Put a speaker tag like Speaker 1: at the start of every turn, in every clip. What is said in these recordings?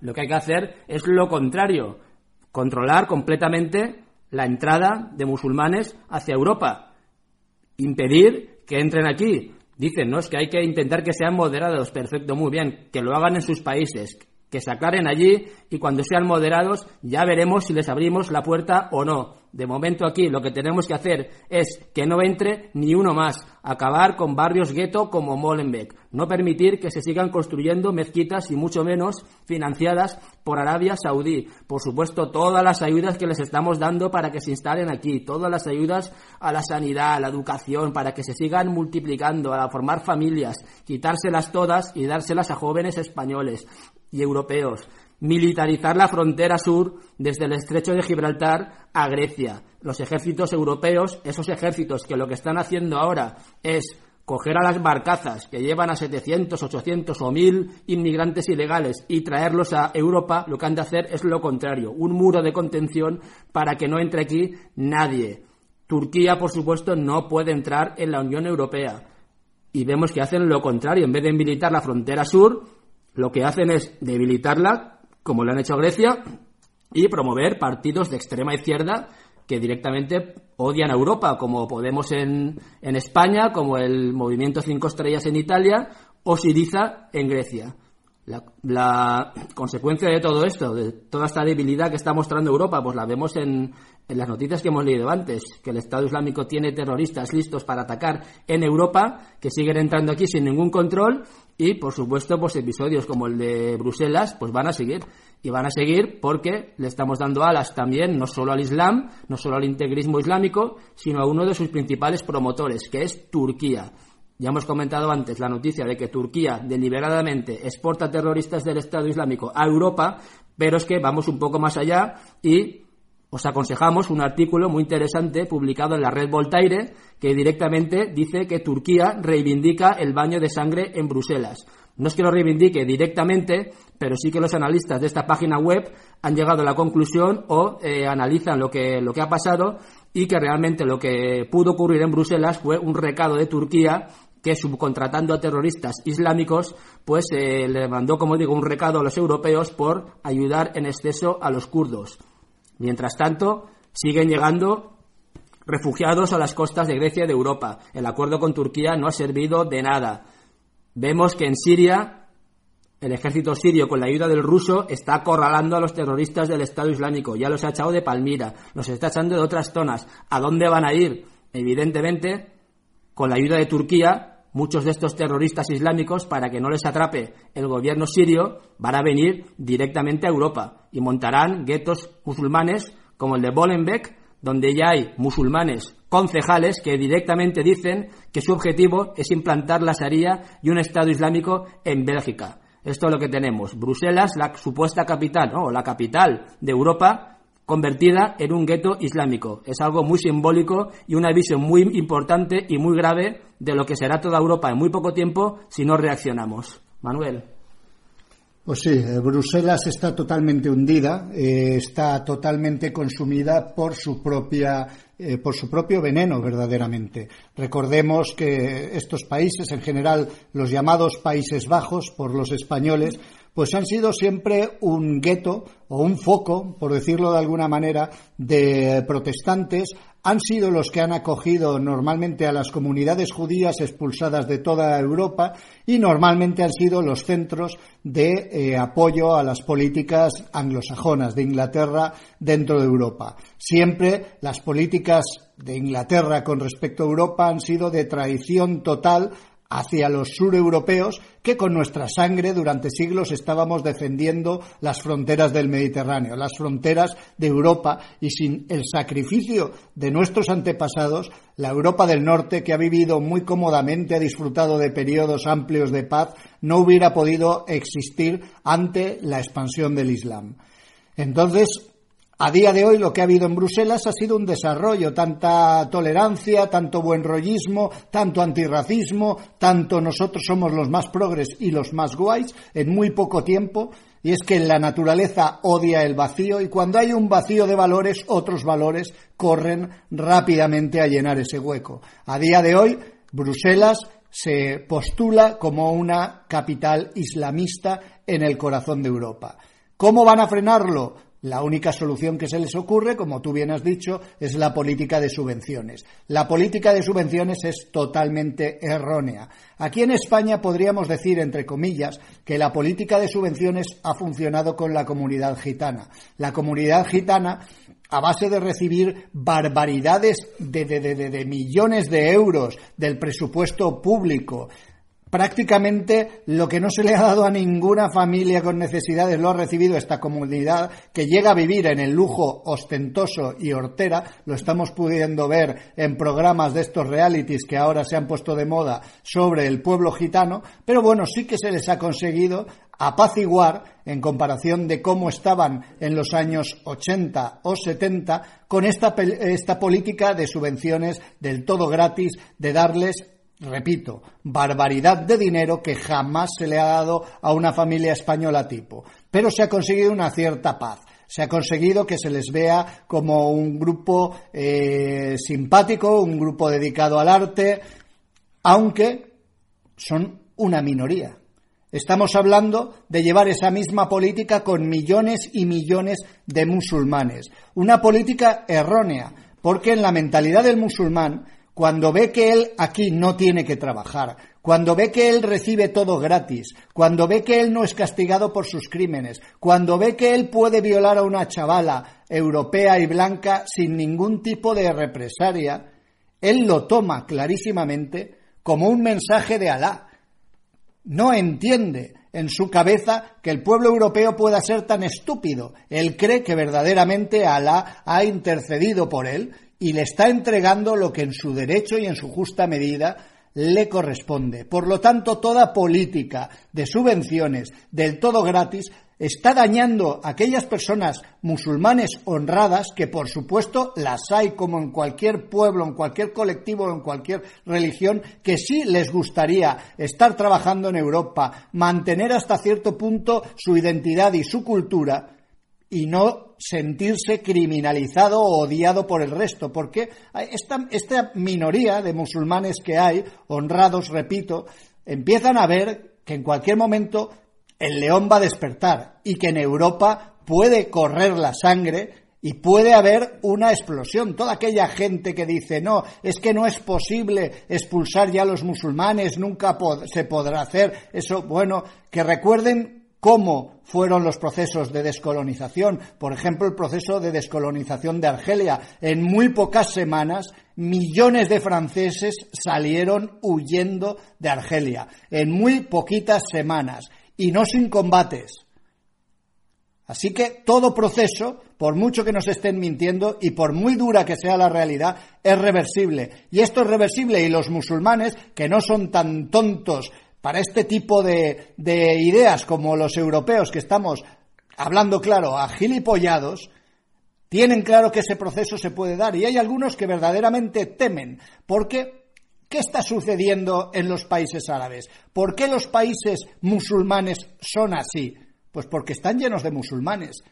Speaker 1: Lo que hay que hacer es lo contrario, controlar completamente la entrada de musulmanes hacia Europa, impedir que entren aquí. Dicen, ¿no? Es que hay que intentar que sean moderados. Perfecto, muy bien. Que lo hagan en sus países que se aclaren allí y cuando sean moderados ya veremos si les abrimos la puerta o no. De momento aquí lo que tenemos que hacer es que no entre ni uno más, acabar con barrios gueto como Molenbeek, no permitir que se sigan construyendo mezquitas y mucho menos financiadas por Arabia Saudí. Por supuesto, todas las ayudas que les estamos dando para que se instalen aquí, todas las ayudas a la sanidad, a la educación, para que se sigan multiplicando, a formar familias, quitárselas todas y dárselas a jóvenes españoles y europeos, militarizar la frontera sur desde el estrecho de Gibraltar a Grecia. Los ejércitos europeos, esos ejércitos que lo que están haciendo ahora es coger a las barcazas que llevan a 700, 800 o 1000 inmigrantes ilegales y traerlos a Europa, lo que han de hacer es lo contrario, un muro de contención para que no entre aquí nadie. Turquía, por supuesto, no puede entrar en la Unión Europea. Y vemos que hacen lo contrario, en vez de militar la frontera sur, lo que hacen es debilitarla, como lo han hecho Grecia, y promover partidos de extrema izquierda que directamente odian a Europa, como Podemos en, en España, como el Movimiento Cinco Estrellas en Italia o Siriza en Grecia. La, la, consecuencia de todo esto, de toda esta debilidad que está mostrando Europa, pues la vemos en, en, las noticias que hemos leído antes, que el Estado Islámico tiene terroristas listos para atacar en Europa, que siguen entrando aquí sin ningún control y, por supuesto, pues episodios como el de Bruselas, pues van a seguir. Y van a seguir porque le estamos dando alas también, no solo al Islam, no solo al integrismo islámico, sino a uno de sus principales promotores, que es Turquía. Ya hemos comentado antes la noticia de que Turquía deliberadamente exporta terroristas del Estado Islámico a Europa, pero es que vamos un poco más allá y os aconsejamos un artículo muy interesante publicado en la red Voltaire que directamente dice que Turquía reivindica el baño de sangre en Bruselas. No es que lo reivindique directamente, pero sí que los analistas de esta página web han llegado a la conclusión o eh, analizan lo que, lo que ha pasado y que realmente lo que pudo ocurrir en Bruselas fue un recado de Turquía que subcontratando a terroristas islámicos, pues eh, le mandó, como digo, un recado a los europeos por ayudar en exceso a los kurdos. Mientras tanto, siguen llegando refugiados a las costas de Grecia y de Europa. El acuerdo con Turquía no ha servido de nada. Vemos que en Siria el ejército sirio, con la ayuda del ruso, está acorralando a los terroristas del Estado Islámico. Ya los ha echado de Palmira, los está echando de otras zonas. ¿A dónde van a ir? Evidentemente, con la ayuda de Turquía, muchos de estos terroristas islámicos, para que no les atrape el gobierno sirio, van a venir directamente a Europa y montarán guetos musulmanes como el de Bolenbeek, donde ya hay musulmanes concejales que directamente dicen que su objetivo es implantar la Sharia y un Estado Islámico en Bélgica. Esto es lo que tenemos. Bruselas, la supuesta capital, o la capital de Europa, convertida en un gueto islámico. Es algo muy simbólico y una visión muy importante y muy grave de lo que será toda Europa en muy poco tiempo si no reaccionamos. Manuel.
Speaker 2: Pues sí, eh, Bruselas está totalmente hundida, eh, está totalmente consumida por su propia eh, por su propio veneno verdaderamente. Recordemos que estos países, en general los llamados Países Bajos por los españoles, pues han sido siempre un gueto o un foco, por decirlo de alguna manera, de protestantes, han sido los que han acogido normalmente a las comunidades judías expulsadas de toda Europa y normalmente han sido los centros de eh, apoyo a las políticas anglosajonas de Inglaterra dentro de Europa. Siempre las políticas de Inglaterra con respecto a Europa han sido de traición total hacia los sureuropeos que con nuestra sangre durante siglos estábamos defendiendo las fronteras del Mediterráneo, las fronteras de Europa y sin el sacrificio de nuestros antepasados, la Europa del Norte, que ha vivido muy cómodamente, ha disfrutado de periodos amplios de paz, no hubiera podido existir ante la expansión del Islam. Entonces, a día de hoy lo que ha habido en Bruselas ha sido un desarrollo, tanta tolerancia, tanto buen rollismo, tanto antirracismo, tanto nosotros somos los más progres y los más guays en muy poco tiempo. Y es que la naturaleza odia el vacío y cuando hay un vacío de valores, otros valores corren rápidamente a llenar ese hueco. A día de hoy, Bruselas se postula como una capital islamista en el corazón de Europa ¿Cómo van a frenarlo? La única solución que se les ocurre, como tú bien has dicho, es la política de subvenciones. La política de subvenciones es totalmente errónea. Aquí en España podríamos decir, entre comillas, que la política de subvenciones ha funcionado con la comunidad gitana. La comunidad gitana a base de recibir barbaridades de, de, millones de euros del presupuesto público, Prácticamente lo que no se le ha dado a ninguna familia con necesidades lo ha recibido esta comunidad que llega a vivir en el lujo ostentoso y hortera. Lo estamos pudiendo ver en programas de estos realities que ahora se han puesto de moda sobre el pueblo gitano. Pero bueno, sí que se les ha conseguido apaciguar en comparación de cómo estaban en los años 80 o 70 con esta, esta política de subvenciones del todo gratis, de darles repito, barbaridad de dinero que jamás se le ha dado a una familia española tipo. Pero se ha conseguido una cierta paz. Se ha conseguido que se les vea como un grupo eh, simpático, un grupo dedicado al arte, aunque son una minoría. Estamos hablando de llevar esa misma política con millones y millones de musulmanes. Una política errónea, porque en la mentalidad del musulmán cuando ve que él aquí no tiene que trabajar, cuando ve que él recibe todo gratis, cuando ve que él no es castigado por sus crímenes, cuando ve que él puede violar a una chavala europea y blanca sin ningún tipo de represalia, él lo toma clarísimamente como un mensaje de Alá. No entiende en su cabeza que el pueblo europeo pueda ser tan estúpido. Él cree que verdaderamente Alá ha intercedido por él y le está entregando lo que en su derecho y en su justa medida le corresponde. Por lo tanto, toda política de subvenciones del todo gratis está dañando a aquellas personas musulmanes honradas, que por supuesto las hay como en cualquier pueblo, en cualquier colectivo, en cualquier religión, que sí les gustaría estar trabajando en Europa, mantener hasta cierto punto su identidad y su cultura, y no sentirse criminalizado o odiado por el resto, porque esta, esta minoría de musulmanes que hay, honrados, repito, empiezan a ver que en cualquier momento el león va a despertar y que en Europa puede correr la sangre y puede haber una explosión. Toda aquella gente que dice, no, es que no es posible expulsar ya a los musulmanes, nunca se podrá hacer eso, bueno, que recuerden cómo fueron los procesos de descolonización. Por ejemplo, el proceso de descolonización de Argelia. En muy pocas semanas, millones de franceses salieron huyendo de Argelia. En muy poquitas semanas. Y no sin combates. Así que todo proceso, por mucho que nos estén mintiendo y por muy dura que sea la realidad, es reversible. Y esto es reversible y los musulmanes, que no son tan tontos para este tipo de, ideas como los europeos que estamos hablando claro a gilipollados, tienen claro que ese proceso se puede dar y hay algunos que verdaderamente temen porque ¿qué está sucediendo en los países árabes? ¿Por qué los países musulmanes son así? Pues porque están llenos de musulmanes.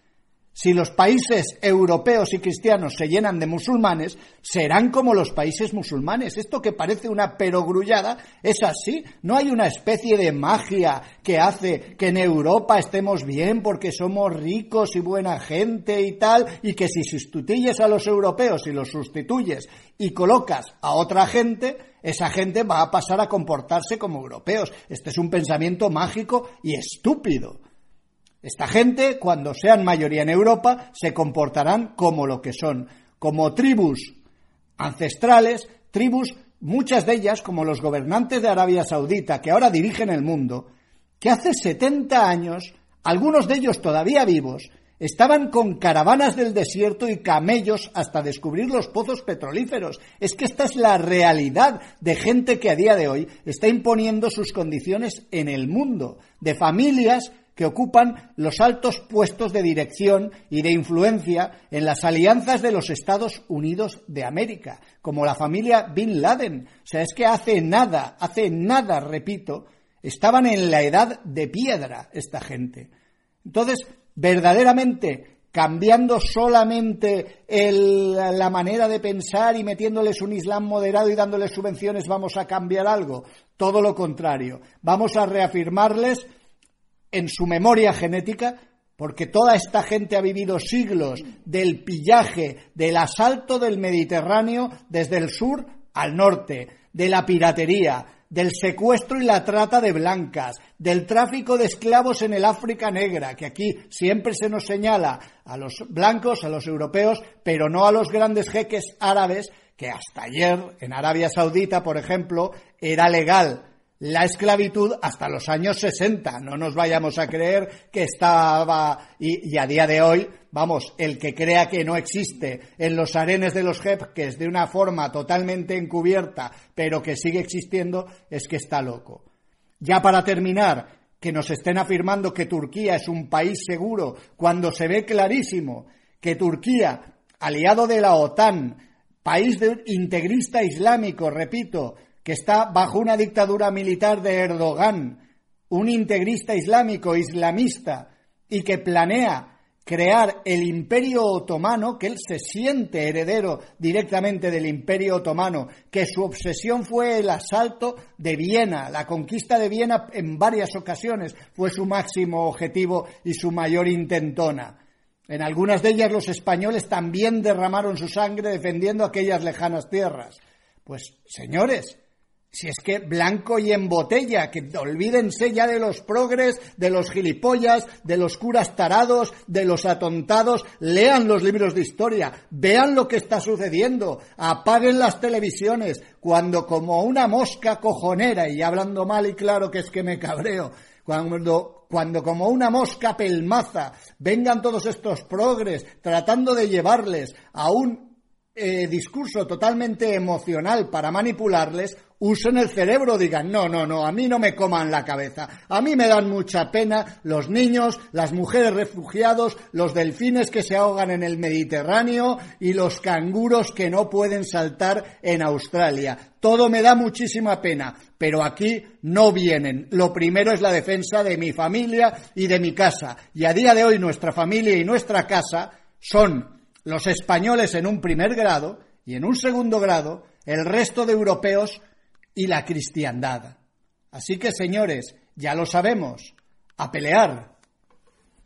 Speaker 2: Si los países europeos y cristianos se llenan de musulmanes, serán como los países musulmanes. Esto que parece una perogrullada es así. No hay una especie de magia que hace que en Europa estemos bien porque somos ricos y buena gente y tal, y que si sustituyes a los europeos y los sustituyes y colocas a otra gente, esa gente va a pasar a comportarse como europeos. Este es un pensamiento mágico y estúpido. Esta gente, cuando sean mayoría en Europa, se comportarán como lo que son, como tribus ancestrales, tribus, muchas de ellas, como los gobernantes de Arabia Saudita, que ahora dirigen el mundo, que hace 70 años, algunos de ellos todavía vivos, Estaban con caravanas del desierto y camellos hasta descubrir los pozos petrolíferos. Es que esta es la realidad de gente que a día de hoy está imponiendo sus condiciones en el mundo, de familias que ocupan los altos puestos de dirección y de influencia en las alianzas de los Estados Unidos de América, como la familia Bin Laden. O sea, es que hace nada, hace nada, repito, estaban en la edad de piedra esta gente. Entonces, verdaderamente cambiando solamente la manera de pensar y metiéndoles un Islam moderado y dándoles subvenciones, vamos a cambiar algo. Todo lo contrario. Vamos a reafirmarles en su memoria genética porque toda esta gente ha vivido siglos del pillaje, del asalto del Mediterráneo desde el sur al norte, de la piratería, del secuestro y la trata de blancas, del tráfico de esclavos en el África Negra, que aquí siempre se nos señala a los blancos, a los europeos, pero no a los grandes jeques árabes, que hasta ayer en Arabia Saudita, por ejemplo, era legal la esclavitud hasta los años 60. No nos vayamos a creer que estaba, y, a día de hoy, vamos, el que crea que no existe en los arenes de los jeques de una forma totalmente encubierta, pero que sigue existiendo, es que está loco. Ya para terminar, que nos estén afirmando que Turquía es un país seguro, cuando se ve clarísimo que Turquía, aliado de la OTAN, país de integrista islámico, repito, que está bajo una dictadura militar de Erdogan, un integrista islámico, islamista, y que planea crear el imperio otomano, que él se siente heredero directamente del imperio otomano, que su obsesión fue el asalto de Viena, la conquista de Viena en varias ocasiones fue su máximo objetivo y su mayor intentona. En algunas de ellas los españoles también derramaron su sangre defendiendo aquellas lejanas tierras. Pues, señores, si es que blanco y en botella, que olvídense ya de los progres, de los gilipollas, de los curas tarados, de los atontados, lean los libros de historia, vean lo que está sucediendo, apaguen las televisiones, cuando como una mosca cojonera, y hablando mal y claro que es que me cabreo, cuando, cuando como una mosca pelmaza vengan todos estos progres tratando de llevarles a un eh, discurso totalmente emocional para manipularles, usen el cerebro, digan, no, no, no, a mí no me coman la cabeza. A mí me dan mucha pena los niños, las mujeres refugiados, los delfines que se ahogan en el Mediterráneo y los canguros que no pueden saltar en Australia. Todo me da muchísima pena, pero aquí no vienen. Lo primero es la defensa de mi familia y de mi casa. Y a día de hoy nuestra familia y nuestra casa son los españoles en un primer grado y en un segundo grado el resto de europeos y la cristiandad. Así que, señores, ya lo sabemos, a pelear